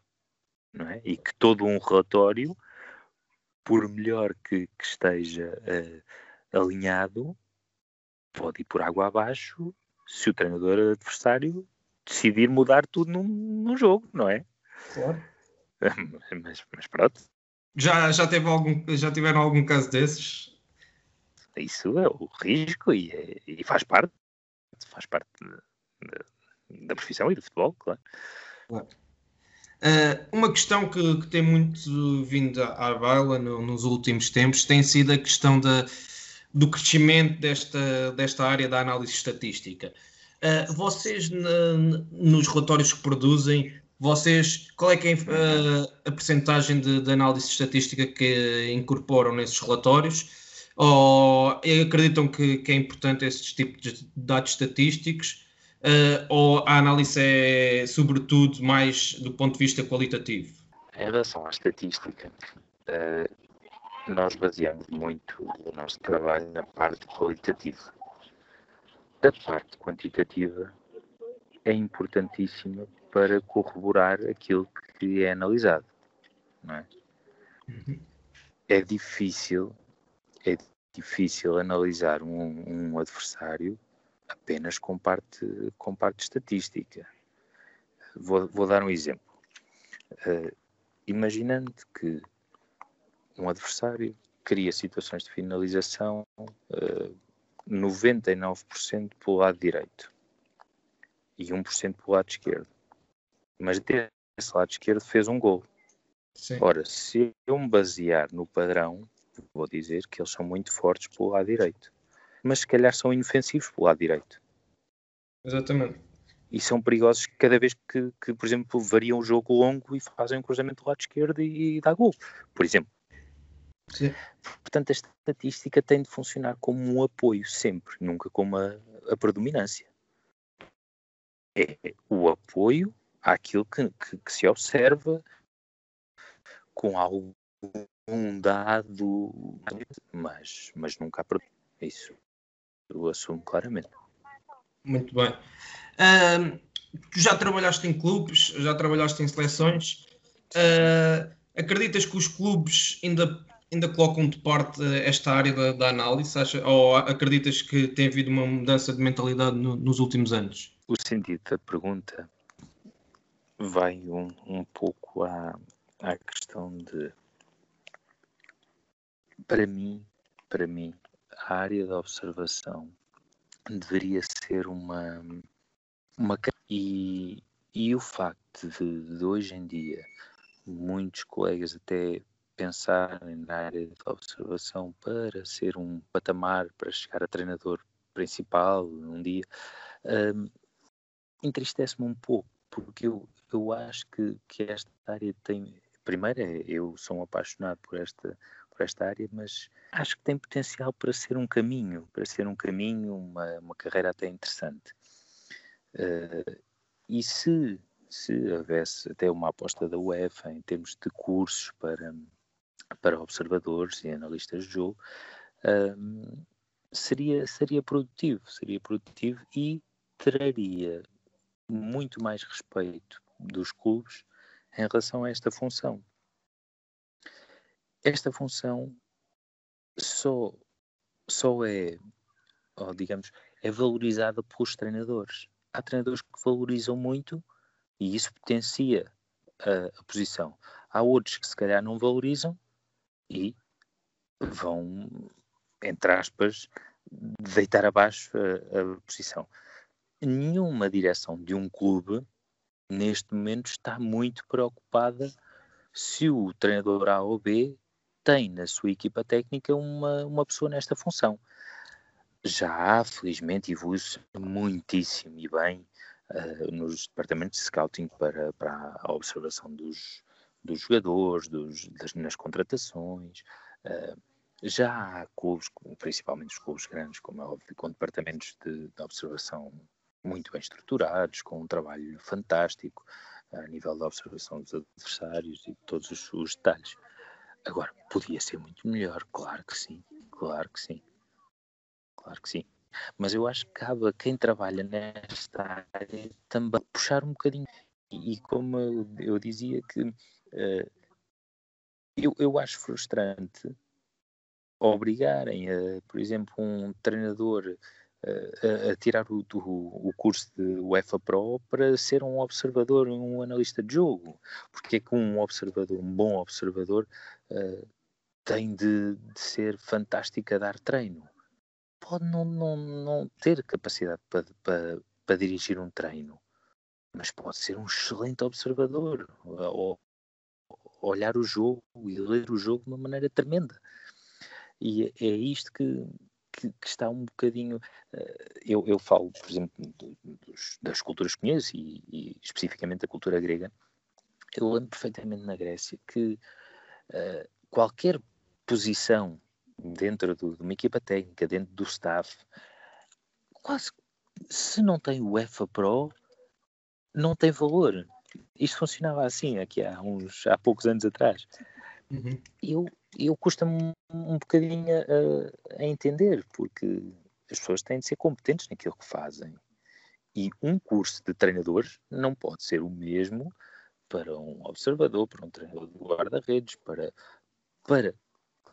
não é? E que todo um relatório, por melhor que, que esteja uh, alinhado, pode ir por água abaixo se o treinador adversário decidir mudar tudo num, num jogo, não é?
Claro.
Mas, mas pronto.
Já, já, teve algum, já tiveram algum caso desses?
Isso é o risco e, é, e faz parte. Faz parte da profissão e do futebol, claro.
claro. Uh, uma questão que, que, tem muito vindo à baila no, nos últimos tempos tem sido a questão da, do crescimento desta, desta área da análise estatística. Uh, vocês, nos relatórios que produzem, vocês, qual é é a, a percentagem de, de, análise estatística que incorporam nesses relatórios? Ou acreditam que, que é importante esses tipos de dados estatísticos? Uh, ou a análise é, sobretudo, mais do ponto de vista qualitativo?
Em relação à estatística, uh, nós baseamos muito o nosso trabalho na parte qualitativa. A parte quantitativa é importantíssima para corroborar aquilo que é analisado. É? Uhum. é difícil, é difícil analisar um, um adversário apenas com parte, com parte estatística. Vou, vou dar um exemplo. Uh, imaginando que um adversário cria situações de finalização uh, 99% pelo lado direito e 1% pelo lado esquerdo. Mas desse lado esquerdo fez um gol.
Sim.
Ora, se eu me basear no padrão, vou dizer que eles são muito fortes pelo lado direito mas se calhar são inofensivos pelo lado direito.
Exatamente.
E são perigosos cada vez que, que por exemplo, variam o jogo longo e fazem um cruzamento do lado esquerdo e, e dá gol, por exemplo.
Sim.
Portanto, a estatística tem de funcionar como um apoio sempre, nunca como a, a predominância. É o apoio àquilo que, que, que se observa com algum dado, mas, mas nunca a predominância. Isso eu assumo claramente.
Muito bem. Uh, tu já trabalhaste em clubes, já trabalhaste em seleções. Uh, acreditas que os clubes ainda, ainda colocam de parte esta área da, da análise? Acha, ou acreditas que tem havido uma mudança de mentalidade no, nos últimos anos?
O sentido da pergunta vai um, um pouco à, à questão de para mim, para mim, a área da observação deveria ser uma, uma e, e o facto de, de hoje em dia muitos colegas até pensarem na área de observação para ser um patamar para chegar a treinador principal um dia um, entristece-me um pouco porque eu, eu acho que, que esta área tem primeiro é, eu sou um apaixonado por esta por esta área, mas acho que tem potencial para ser um caminho, para ser um caminho, uma, uma carreira até interessante. Uh, e se, se houvesse até uma aposta da UEFA em termos de cursos para, para observadores e analistas de jogo, um, seria, seria produtivo, seria produtivo e traria muito mais respeito dos clubes em relação a esta função. Esta função só, só é, ou digamos, é valorizada pelos treinadores. Há treinadores que valorizam muito e isso potencia a, a posição. Há outros que se calhar não valorizam e vão, entre aspas, deitar abaixo a, a posição. Nenhuma direção de um clube neste momento está muito preocupada se o treinador A ou B tem na sua equipa técnica uma, uma pessoa nesta função. Já há, felizmente, evolui-se muitíssimo e bem uh, nos departamentos de scouting para, para a observação dos, dos jogadores, dos, das, nas contratações. Uh, já há clubes, principalmente os clubes grandes, como é óbvio, com departamentos de, de observação muito bem estruturados, com um trabalho fantástico a nível da observação dos adversários e todos os, os detalhes. Agora, podia ser muito melhor, claro que sim, claro que sim, claro que sim. Mas eu acho que cabe a quem trabalha nesta área também puxar um bocadinho. E, e como eu, eu, dizia que uh, eu, eu acho frustrante obrigarem, a, por exemplo, um treinador a, a tirar o, o, o, curso de UEFA Pro para ser um observador, um analista de jogo. Porque é que um observador, um bom observador, tem de, de, ser fantástico a dar treino. Pode não, não, não ter capacidade para, para, para dirigir um treino, mas pode ser um excelente observador, ou olhar o jogo e ler o jogo de uma maneira tremenda. E é, isto que, que, que, está um bocadinho. Uh, eu, eu falo, por exemplo, do, dos, das culturas que conheço e, e, especificamente da cultura grega. Eu lembro perfeitamente na Grécia que uh, qualquer posição dentro do, de uma equipa técnica, dentro do staff, quase se não tem o EFA Pro, não tem valor. Isto funcionava assim aqui há uns há poucos anos atrás. Uhum. Eu, eu custa-me um bocadinho a, a, entender, porque as pessoas têm de ser competentes naquilo que fazem. E um curso de treinadores não pode ser o mesmo para um observador, para um treinador de guarda-redes, para, para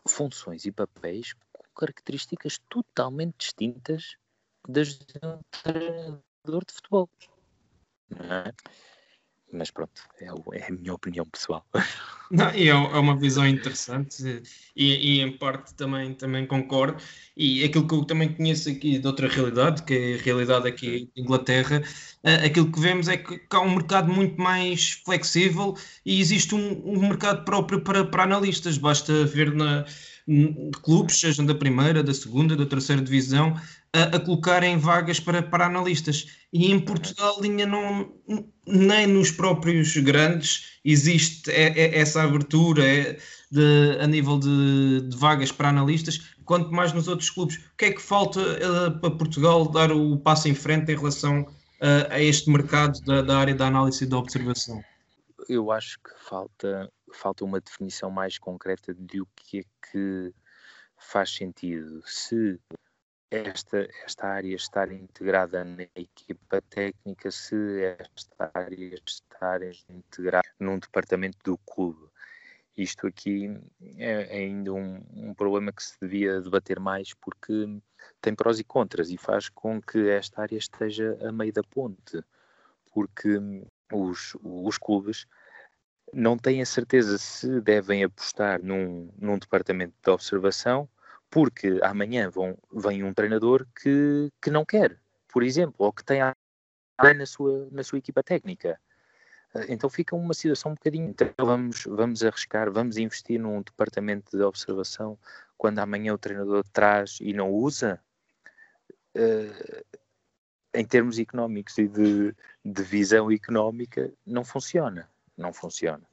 funções e papéis com características totalmente distintas das de um treinador de futebol. É? Mas pronto, é, é, a minha opinião pessoal.
Não, é, é, uma visão interessante e, e, em parte também, também concordo. E aquilo que eu também conheço aqui de outra realidade, que é a realidade aqui em Inglaterra, eh, aquilo que vemos é que há um mercado muito mais flexível e existe um, um mercado próprio para, para analistas. Basta ver na, clubes, sejam da primeira, da segunda, da terceira divisão, a, a colocarem vagas para, para analistas. E em Portugal ainda não, nem nos próprios grandes existe essa abertura é, de, a nível de, de, vagas para analistas, quanto mais nos outros clubes. O que é que falta uh, para Portugal dar o passo em frente em relação uh, a este mercado da, da área da análise e da observação?
Eu acho que falta, falta uma definição mais concreta de o que é que faz sentido. Se esta, esta área estar integrada na equipa técnica, se esta área estar integrada num departamento do clube. Isto aqui é ainda um, um, problema que se devia debater mais porque tem prós e contras e faz com que esta área esteja a meio da ponte, porque os, os clubes não têm a certeza se devem apostar num, num departamento de observação porque amanhã vão, vem um treinador que, que não quer, por exemplo, ou que tem na sua, na sua equipa técnica. Eh, então fica uma situação um bocadinho. Então vamos, vamos arriscar, vamos investir num departamento de observação quando amanhã o treinador traz e não usa. Uh, em termos económicos e de, de visão económica, não funciona. Não funciona.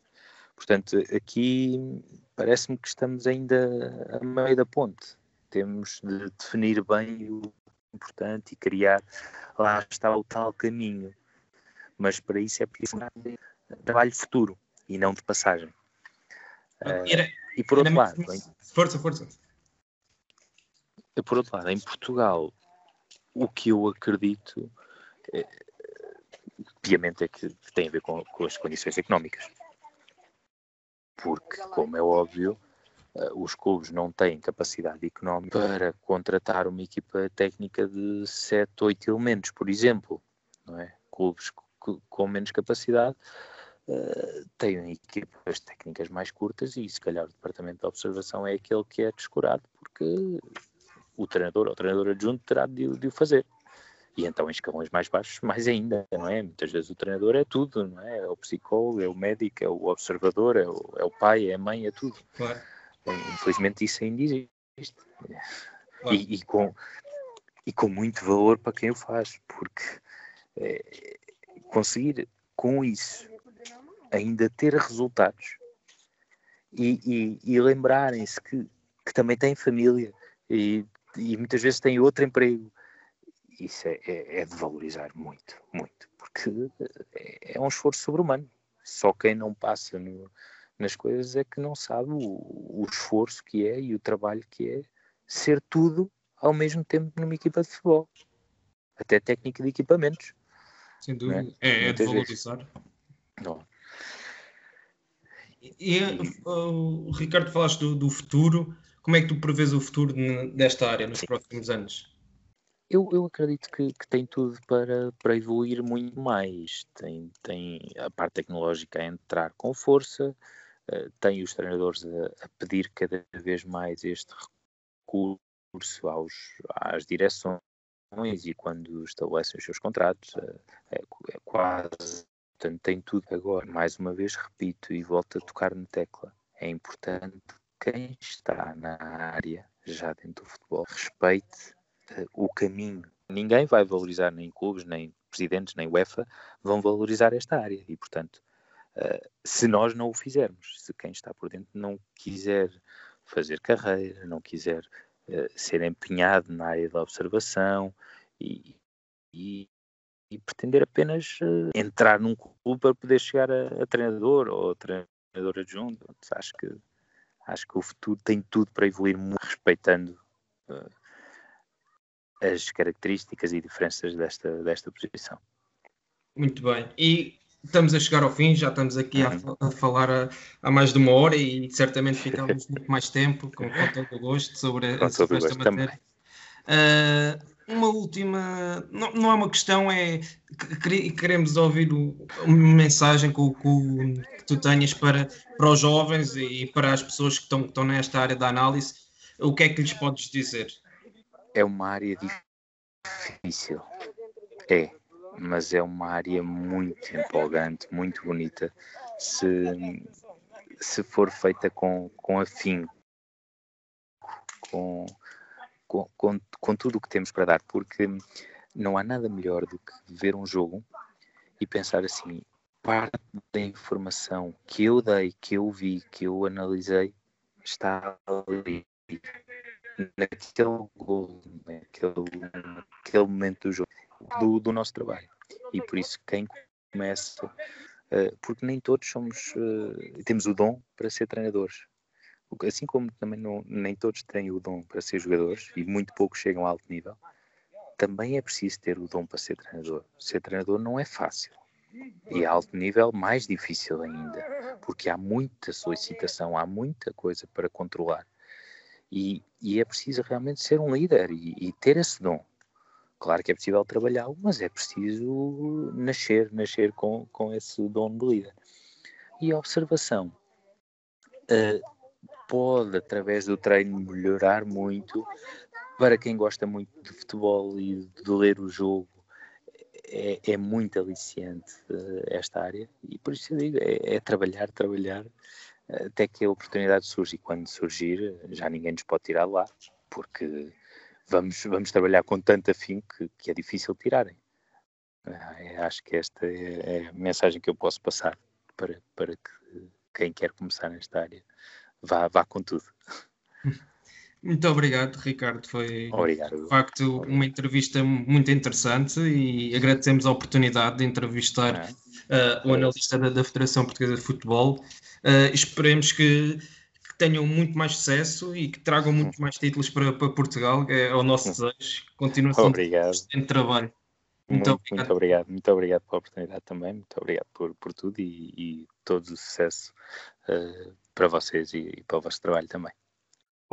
Portanto, aqui parece-me que estamos ainda a meio da ponte. Temos de definir bem o importante e criar, lá está o tal caminho. Mas para isso é preciso trabalho futuro e não de passagem.
Era, uh, e por outro lado. Bem, força, força.
por outro lado, em Portugal, o que eu acredito, é, piamente, é que tem a ver com, com as condições económicas. Porque, como é óbvio, uh, os clubes não têm capacidade económica para contratar uma equipa técnica de 7, 8 elementos, por exemplo. Não é? Clubes com menos capacidade uh, têm equipas técnicas mais curtas e se calhar o departamento de observação é aquele que é descurado porque o treinador ou o treinador adjunto terá de, de o fazer. E então em escalões mais baixos, mais ainda, não é? Muitas vezes o treinador é tudo, não é? É o psicólogo, é o médico, é o observador, é o, é o pai, é a mãe, é tudo. Claro. Infelizmente isso ainda existe. Claro. E, e, com, e com muito valor para quem o faz, porque é, conseguir com isso ainda ter resultados e, e, e lembrarem-se que, que também têm família e, e muitas vezes têm outro emprego isso é, é, é, de valorizar muito, muito, porque é, é um esforço sobre-humano. Só quem não passa no, nas coisas é que não sabe o, o, esforço que é e o trabalho que é ser tudo ao mesmo tempo numa equipa de futebol, até técnica de equipamentos.
Sem dúvida, é? é, de valorizar. E, uh, Ricardo, falaste do, do futuro. Como é que tu prevês o futuro desta área nos Sim. próximos anos?
Eu, eu acredito que, que tem tudo para, para evoluir muito mais. Tem, tem a parte tecnológica a entrar com força, uh, tem os treinadores a, a, pedir cada vez mais este recurso aos, às direções e quando estabelecem os seus contratos, uh, é, é quase. Portanto, tem tudo agora. Mais uma vez, repito e volto a tocar na tecla. É importante quem está na área, já dentro do futebol, respeite o caminho. Ninguém vai valorizar, nem clubes, nem presidentes, nem UEFA, vão valorizar esta área. E, portanto, uh, se nós não o fizermos, se quem está por dentro não quiser fazer carreira, não quiser uh, ser empenhado na área da observação e, e, e pretender apenas entrar num clube para poder chegar a, a treinador ou treinador adjunto, acho que acho que o futuro tem tudo para evoluir muito, respeitando as características e diferenças desta, desta posição.
Muito bem. E estamos a chegar ao fim, já estamos aqui a, uhum. a falar a, há mais de uma hora e certamente ficamos muito mais tempo, com, com todo o gosto, sobre, com sobre esta matéria. Uh, uma última, não, não é uma questão, é que queremos ouvir o, uma mensagem que, que, que, tu tenhas para, para os jovens e para as pessoas que estão, que estão nesta área da análise. O que é que lhes podes dizer?
É uma área difícil. É, mas é uma área muito empolgante, muito bonita, se, se for feita com, com afinco, com, com, com, com tudo o que temos para dar, porque não há nada melhor do que ver um jogo e pensar assim, parte da informação que eu dei, que eu vi, que eu analisei, está ali naquele gol, naquele, naquele momento do jogo, do, do nosso trabalho. E por isso quem começa, uh, porque nem todos somos, uh, temos o dom para ser treinadores. Assim como também não, nem todos têm o dom para ser jogadores e muito poucos chegam a alto nível, também é preciso ter o dom para ser treinador. Ser treinador não é fácil. E a alto nível, mais difícil ainda, porque há muita solicitação, há muita coisa para controlar. E, e é preciso realmente ser um líder e, e ter esse dom. Claro que é possível trabalhá-lo, mas é preciso nascer, nascer com, com esse dom de líder. E a observação uh, pode, através do treino, melhorar muito. Para quem gosta muito de futebol e de ler o jogo, é, é muito aliciante uh, esta área. E por isso eu digo, é, é trabalhar, trabalhar até que a oportunidade surge e quando surgir já ninguém nos pode tirar lá, porque vamos, vamos trabalhar com tanto afim que, que é difícil tirarem. É, acho que esta é, é a mensagem que eu posso passar para, para que quem quer começar nesta área vá, vá com tudo.
Muito obrigado, Ricardo. Foi
obrigado.
de facto uma entrevista muito interessante e agradecemos a oportunidade de entrevistar uh, o analista da, da, Federação Portuguesa de Futebol. Uh, esperemos que,
que tenham muito mais sucesso e que tragam muito mais títulos para, para Portugal. É, é o nosso desejo. Continuação
Obrigado.
de trabalho.
Muito, muito, obrigado. muito obrigado. Muito obrigado pela oportunidade também. Muito obrigado por, por tudo e, e todo o sucesso uh, para vocês e, e, para o vosso trabalho também.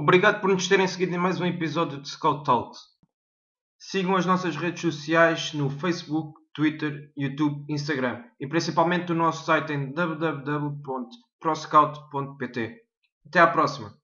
Obrigado por nos terem seguido em mais um episódio de Scout Talks. Sigam as nossas redes sociais no Facebook, Twitter, YouTube, Instagram e principalmente o nosso site em www.proscout.pt. Até à próxima!